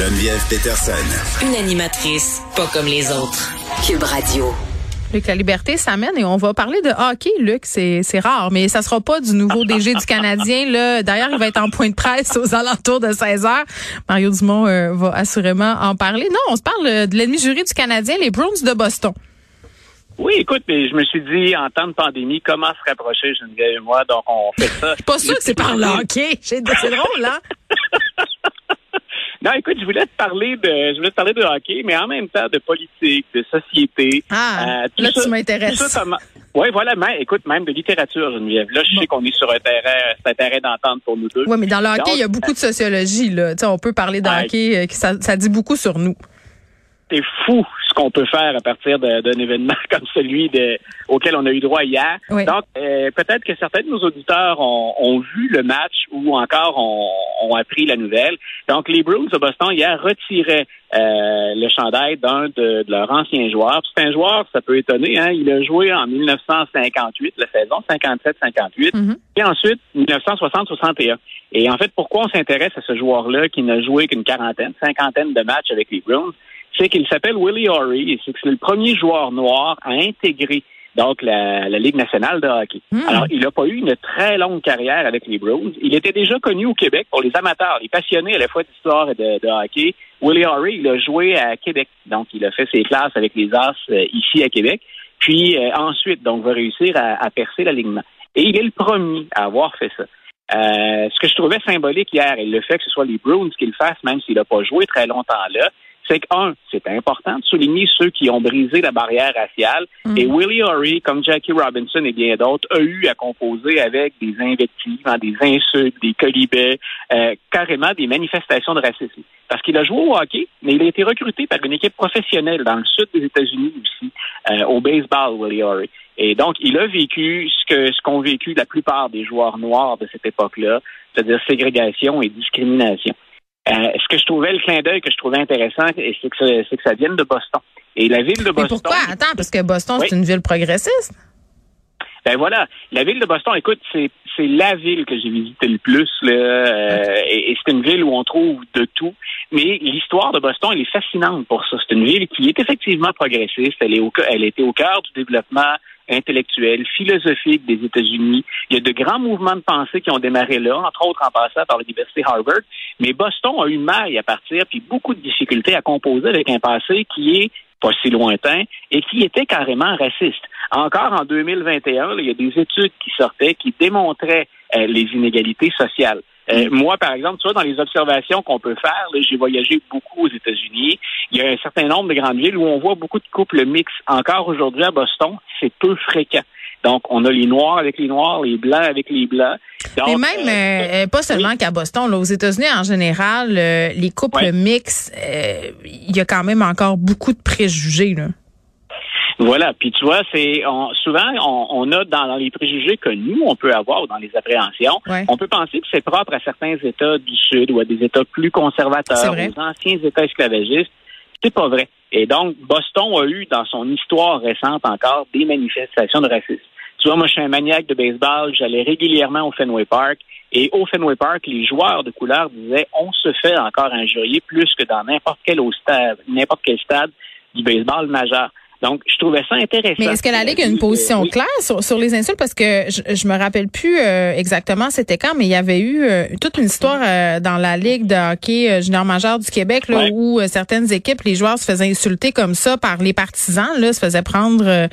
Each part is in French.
Geneviève Peterson. Une animatrice pas comme les autres. Cube Radio. Luc, la liberté s'amène et on va parler de hockey, Luc. C'est, c'est rare, mais ça sera pas du nouveau DG du Canadien. Là. D'ailleurs, il va être en point de presse aux alentours de 16 heures. Mario Dumont euh, va assurément en parler. Non, on se parle de l'ennemi jury du Canadien, les Bruins de Boston. Oui, écoute, mais je me suis dit, en temps de pandémie, comment se rapprocher, Geneviève et moi, donc on fait ça. Je suis pas sûr que c'est par le hockey. C'est drôle, hein? Non, écoute, je voulais te parler de, je voulais te parler de hockey, mais en même temps de politique, de société. Ah, euh, là, tu m'intéresses. Oui, voilà, mais écoute, même de littérature, Geneviève. Là, je sais qu'on est sur un terrain, c'est un terrain d'entente pour nous deux. Oui, mais dans le hockey, il y a beaucoup de sociologie, là. Tu sais, on peut parler de hockey, euh, ça, ça dit beaucoup sur nous. C'est fou ce qu'on peut faire à partir d'un événement comme celui de, auquel on a eu droit hier. Donc, euh, peut-être que certains de nos auditeurs ont, ont, vu le match ou encore ont, ont, appris la nouvelle. Donc, les Bruins de Boston hier retiraient euh, le chandail d'un de, de, leurs anciens joueurs. C'est un joueur, ça peut étonner, hein, il a joué en 1958, la saison 57-58, mm-hmm. et ensuite 1960-61. Et en fait, pourquoi on s'intéresse à ce joueur-là qui n'a joué qu'une quarantaine, cinquantaine de matchs avec les Bruins? c'est qu'il s'appelle Willie Horry et c'est que c'est le premier joueur noir à intégrer donc la, Ligue nationale de hockey. Hmm. Alors, il n'a pas eu une très longue carrière avec les Bruins. Il était déjà connu au Québec pour les amateurs, les passionnés à la fois d'histoire et de, hockey. Willie Horry, il a joué à Québec. Donc, il a fait ses classes avec les As euh, ici à Québec. Puis euh, ensuite, donc, va réussir à, percer l'alignement. Et il est le premier à avoir fait ça. Euh, ce que je trouvais symbolique hier, et le fait que ce soit les Bruins qui le fassent, même s'il n'a pas joué très longtemps là, c'est qu'un, c'est important de souligner ceux qui ont brisé la barrière raciale. Mm. Et Willie Horry, comme Jackie Robinson et bien d'autres, a eu à composer avec des invectives, hein, des insultes, des colibets, euh, carrément des manifestations de racisme. Parce qu'il a joué au hockey, mais il a été recruté par une équipe professionnelle dans le sud des États-Unis aussi, euh, au baseball, Willie Horry. Et donc, il a vécu ce que ce qu'ont vécu la plupart des joueurs noirs de cette époque-là, c'est-à-dire ségrégation et discrimination. Euh, ce que je trouvais, le clin d'œil que je trouvais intéressant, c'est que, c'est que ça vienne de Boston. Et la ville de Boston. Mais pourquoi? Attends, parce que Boston, c'est une ville progressiste. Ben voilà, la ville de Boston, écoute, c'est c'est la ville que j'ai visité le plus, là, euh, et, c'est une ville où on trouve de tout. Mais l'histoire de Boston, elle est fascinante pour ça. C'est une ville qui est effectivement progressiste. Elle est au, elle était au cœur du développement intellectuel, philosophique des États-Unis. Il y a de grands mouvements de pensée qui ont démarré là, entre autres en passant par l'Université Harvard. Mais Boston a eu maille à partir, puis beaucoup de difficultés à composer avec un passé qui est pas si lointain, et qui était carrément raciste. Encore en 2021, il y a des études qui sortaient qui démontraient euh, les inégalités sociales. Euh, mm. moi, par exemple, tu vois, dans les observations qu'on peut faire, j'ai voyagé beaucoup aux États-Unis. Il y a un certain nombre de grandes villes où on voit beaucoup de couples mixtes. Encore aujourd'hui à Boston, c'est peu fréquent. Donc, on a les Noirs avec les Noirs, les Blancs avec les Blancs. Mais même, euh, euh, pas seulement qu'à Boston, là, aux États-Unis en général, les couples mixtes, il y a quand même encore beaucoup de préjugés. Là. Voilà. Puis tu vois, c'est souvent on, a dans, les préjugés que nous on peut avoir ou dans les appréhensions, on peut penser que c'est propre à certains États du Sud ou à des États plus conservateurs, aux anciens États esclavagistes. C'est pas vrai. Et donc Boston a eu dans son histoire récente encore des manifestations de racisme. Tu vois, moi je suis un maniaque de baseball, j'allais régulièrement au Fenway Park. Et au Fenway Park, les joueurs de couleur disaient on se fait encore injurier plus que dans n'importe quel stade, n'importe quel stade du baseball majeur. Donc, je trouvais ça intéressant. Mais est-ce que la Ligue a une position claire sur, les insultes? Parce que je, je me rappelle plus euh, exactement c'était quand, mais il y avait eu euh, toute une histoire euh, dans la Ligue de hockey junior majeur du Québec là, où certaines équipes, les joueurs se faisaient insulter comme ça par les partisans, là, se faisaient prendre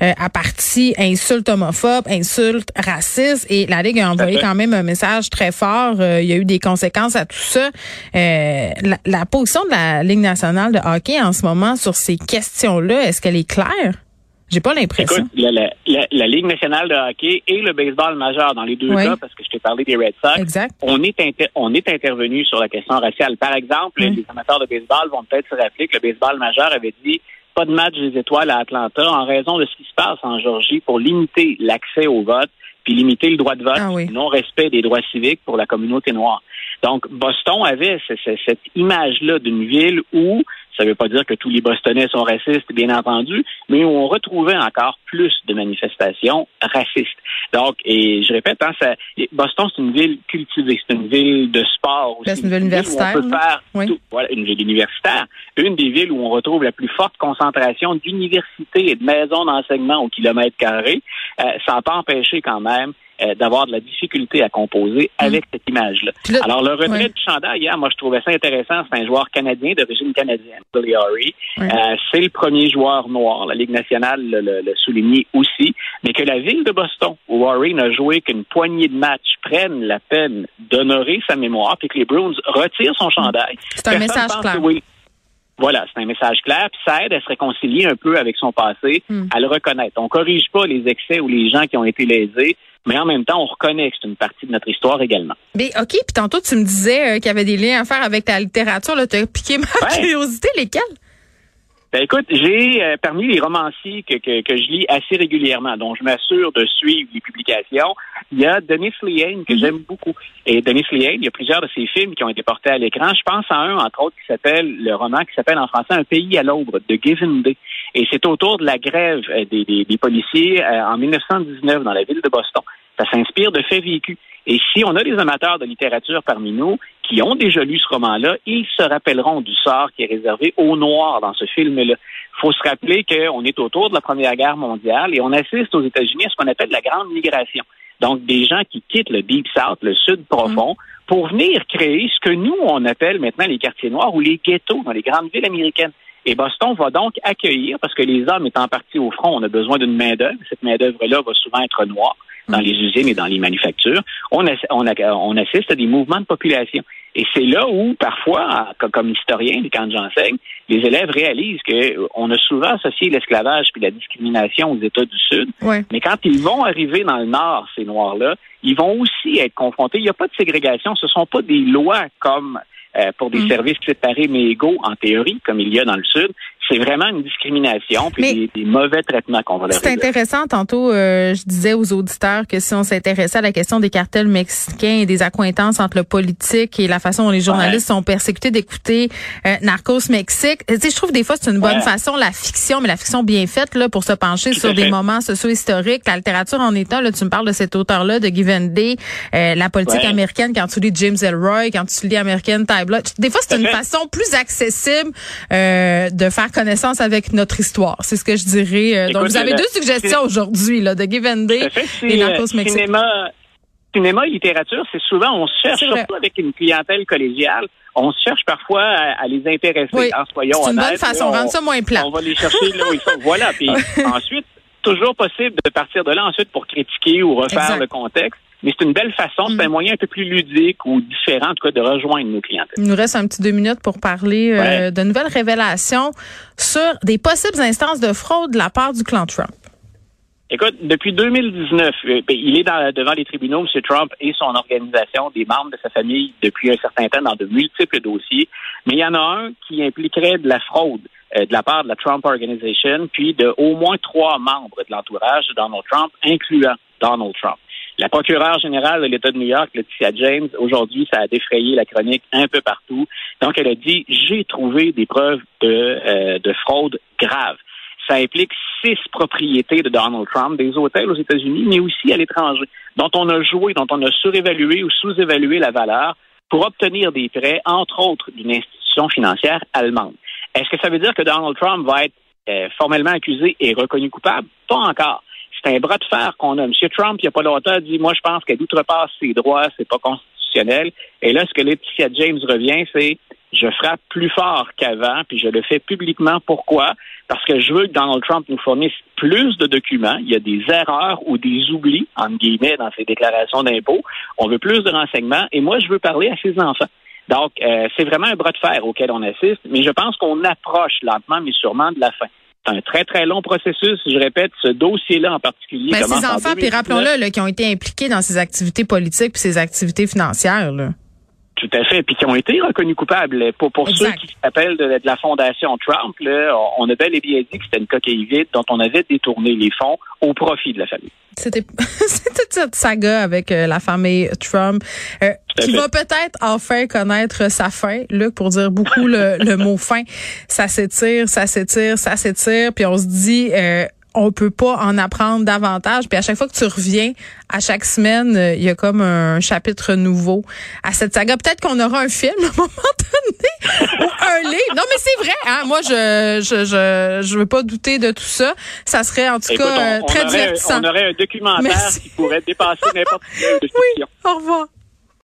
à partie insultes homophobes, insultes racistes. Et la Ligue a envoyé quand même un message très fort. il y a eu des conséquences à tout ça. La, la, position de la Ligue nationale de hockey en ce moment sur ces questions-là, est-ce que elle est claire? J'ai pas l'impression. Écoute, la, Ligue nationale de hockey et le baseball majeur dans les deux cas, parce que je t'ai parlé des Red Sox, on est on est intervenu sur la question raciale. Par exemple, les amateurs de baseball vont peut-être se rappeler que le baseball majeur avait dit pas de match des étoiles à Atlanta en raison de ce qui se passe en Georgie pour limiter l'accès au vote puis limiter le droit de vote, ah non-respect des droits civiques pour la communauté noire. Donc, Boston avait cette image-là d'une ville où Ça ne veut pas dire que tous les Bostonnais sont racistes, bien entendu, mais on retrouvait encore plus de manifestations racistes. Donc, et je répète, hein, ça, Boston, c'est une ville cultivée, c'est une ville de sport aussi. C'est une ville universitaire. on peut faire Voilà, une ville universitaire. Une des villes où on retrouve la plus forte concentration d'universités et de maisons d'enseignement au kilomètre carré. Euh, ça n'a pas empêché quand même euh, d'avoir de la difficulté à composer mm. avec cette image-là. Alors, le retrait du chandail, hier, moi, je trouvais ça intéressant. C'est un joueur canadien d'origine canadienne, Billy euh, c'est le premier joueur noir. La Ligue nationale le, le, soulignait aussi. Mais que la ville de Boston, où Horry n'a joué qu'une poignée de matchs, prenne la peine d'honorer sa mémoire, puis que les Bruins retirent son chandail. C'est un message clair. Voilà, c'est un message clair, puis ça aide à se réconcilier un peu avec son passé, mm. à le reconnaître. On corrige pas les excès ou les gens qui ont été lésés, mais en même temps, on reconnaît que c'est une partie de notre histoire également. Mais OK, puis tantôt, tu me disais euh, qu'il y avait des liens à faire avec ta littérature. Tu as piqué ma curiosité. Lesquels? Ben écoute, j'ai euh, parmi les romanciers que, que, que, je lis assez régulièrement, dont je m'assure de suivre les publications, il y a Denis Lehane que mhm. j'aime beaucoup. Et Denis Lehane, il y a plusieurs de ses films qui ont été portés à l'écran. Je pense à un, entre autres, qui s'appelle le roman qui s'appelle en français Un pays à l'aube de Given Day. Et c'est autour de la grève euh, des, des, des policiers euh, en 1919 dans la ville de Boston. Ça s'inspire de faits vécus. Et si on a des amateurs de littérature parmi nous qui ont déjà lu ce roman-là, ils se rappelleront du sort qui est réservé aux Noirs dans ce film-là. Il faut se rappeler qu'on est autour de la Première Guerre mondiale et on assiste aux États-Unis à ce qu'on appelle la grande migration. Donc, des gens qui quittent le Deep South, le Sud profond, pour venir créer ce que nous, on appelle maintenant les quartiers noirs ou les ghettos dans les grandes villes américaines. Et Boston va donc accueillir, parce que les hommes étant partis au front, on a besoin d'une main-d'œuvre. Cette main-d'œuvre-là va souvent être noire dans les usines et dans les manufactures. On, on, assiste à des mouvements de population. Et c'est là où, parfois, comme historien, quand j'enseigne, les élèves réalisent qu'on a souvent associé l'esclavage puis la discrimination aux États du Sud. Mais quand ils vont arriver dans le Nord, ces Noirs-là, ils vont aussi être confrontés. Il n'y a pas de ségrégation. Ce ne sont pas des lois comme euh, pour des mm. services séparés mais égaux en théorie, comme il y a dans le Sud c'est vraiment une discrimination puis des, mauvais traitements qu'on va leur C'est intéressant. Tantôt, euh, je disais aux auditeurs que si on s'intéressait à la question des cartels mexicains et des accointances entre le politique et la façon dont les journalistes sont persécutés d'écouter euh, Narcos Mexique, tu sais, je trouve des fois c'est une bonne façon la fiction, mais la fiction bien faite là pour se pencher sur des moments socio-historiques. La littérature en état, là, tu me parles de cet auteur-là, de Given Day, euh, la politique américaine quand tu lis James Elroy, quand tu lis American Des fois, c'est une façon plus accessible de faire connaissance avec notre histoire. C'est ce que je dirais. Euh, donc, vous avez deux suggestions aujourd'hui, là, de Give and Day et Narcos Mexique. Cinéma, cinéma et littérature, c'est souvent, on se cherche, surtout avec une clientèle collégiale, on se cherche parfois à, les intéresser. Oui, en soyons C'est une bonne façon, de rendre ça moins plat. On va les chercher là où ils sont. Voilà. Puis ensuite, toujours possible de partir de là ensuite pour critiquer ou refaire le contexte mais c'est une belle façon, c'est un mm. moyen un peu plus ludique ou différent, en tout cas, de rejoindre nos clients. Il nous reste un petit deux minutes pour parler euh, de nouvelles révélations sur des possibles instances de fraude de la part du clan Trump. Écoute, depuis 2019, euh, ben, il est devant les tribunaux, M. Trump et son organisation, des membres de sa famille depuis un certain temps dans de multiples dossiers. Mais il y en a un qui impliquerait de la fraude euh, de la part de la Trump Organization, puis de au moins trois membres de l'entourage de Donald Trump, incluant Donald Trump. La procureure générale de l'État de New York, Laetitia James, aujourd'hui, ça a défrayé la chronique un peu partout. Donc, elle a dit, j'ai trouvé des preuves de, euh, de fraude grave. Ça implique six propriétés de Donald Trump, des hôtels aux États-Unis, mais aussi à l'étranger, dont on a joué, dont on a surévalué ou sous-évalué la valeur pour obtenir des prêts, entre autres, d'une institution financière allemande. Est-ce que ça veut dire que Donald Trump va être euh, formellement accusé et reconnu coupable? Pas encore c'est un bras de fer qu'on a. M. Trump, il n'y a pas longtemps, a dit, moi, je pense qu'elle outrepasse ses droits, c'est pas constitutionnel. Et là, ce que Laetitia James revient, c'est, je frappe plus fort qu'avant, puis je le fais publiquement. Pourquoi? Parce que je veux que Donald Trump nous fournisse plus de documents. Il y a des erreurs ou des oublis, entre guillemets, dans ses déclarations d'impôts. On veut plus de renseignements. Et moi, je veux parler à ses enfants. Donc, euh, c'est vraiment un bras de fer auquel on assiste, mais je pense qu'on approche lentement, mais sûrement de la fin. C'est un très, très long processus. Je répète, ce dossier-là en particulier. Mais ces enfants, puis rappelons-le, qui ont été impliqués dans ces activités politiques puis ces activités financières. Là. Tout à fait, puis qui ont été reconnus coupables. Pour, pour ceux qui s'appellent de, la fondation Trump, là, on a bel et bien dit que c'était une coquille vide dont on avait détourné les fonds au profit de la famille. C'était toute cette saga avec euh, la famille Trump euh, qui va peut-être enfin connaître sa fin, Luc, pour dire beaucoup le, le mot fin. Ça s'étire, ça s'étire, ça s'étire, puis on se dit... Euh, on peut pas en apprendre davantage. Puis à chaque fois que tu reviens, à chaque semaine, euh, il y a comme un chapitre nouveau à cette saga. Peut-être qu'on aura un film à un moment donné ou un livre. Non, mais c'est vrai. Hein? Moi, je, je je je veux pas douter de tout ça. Ça serait en tout cas euh, très on divertissant. On aurait un documentaire qui pourrait dépasser n'importe quelle de Oui. Au revoir.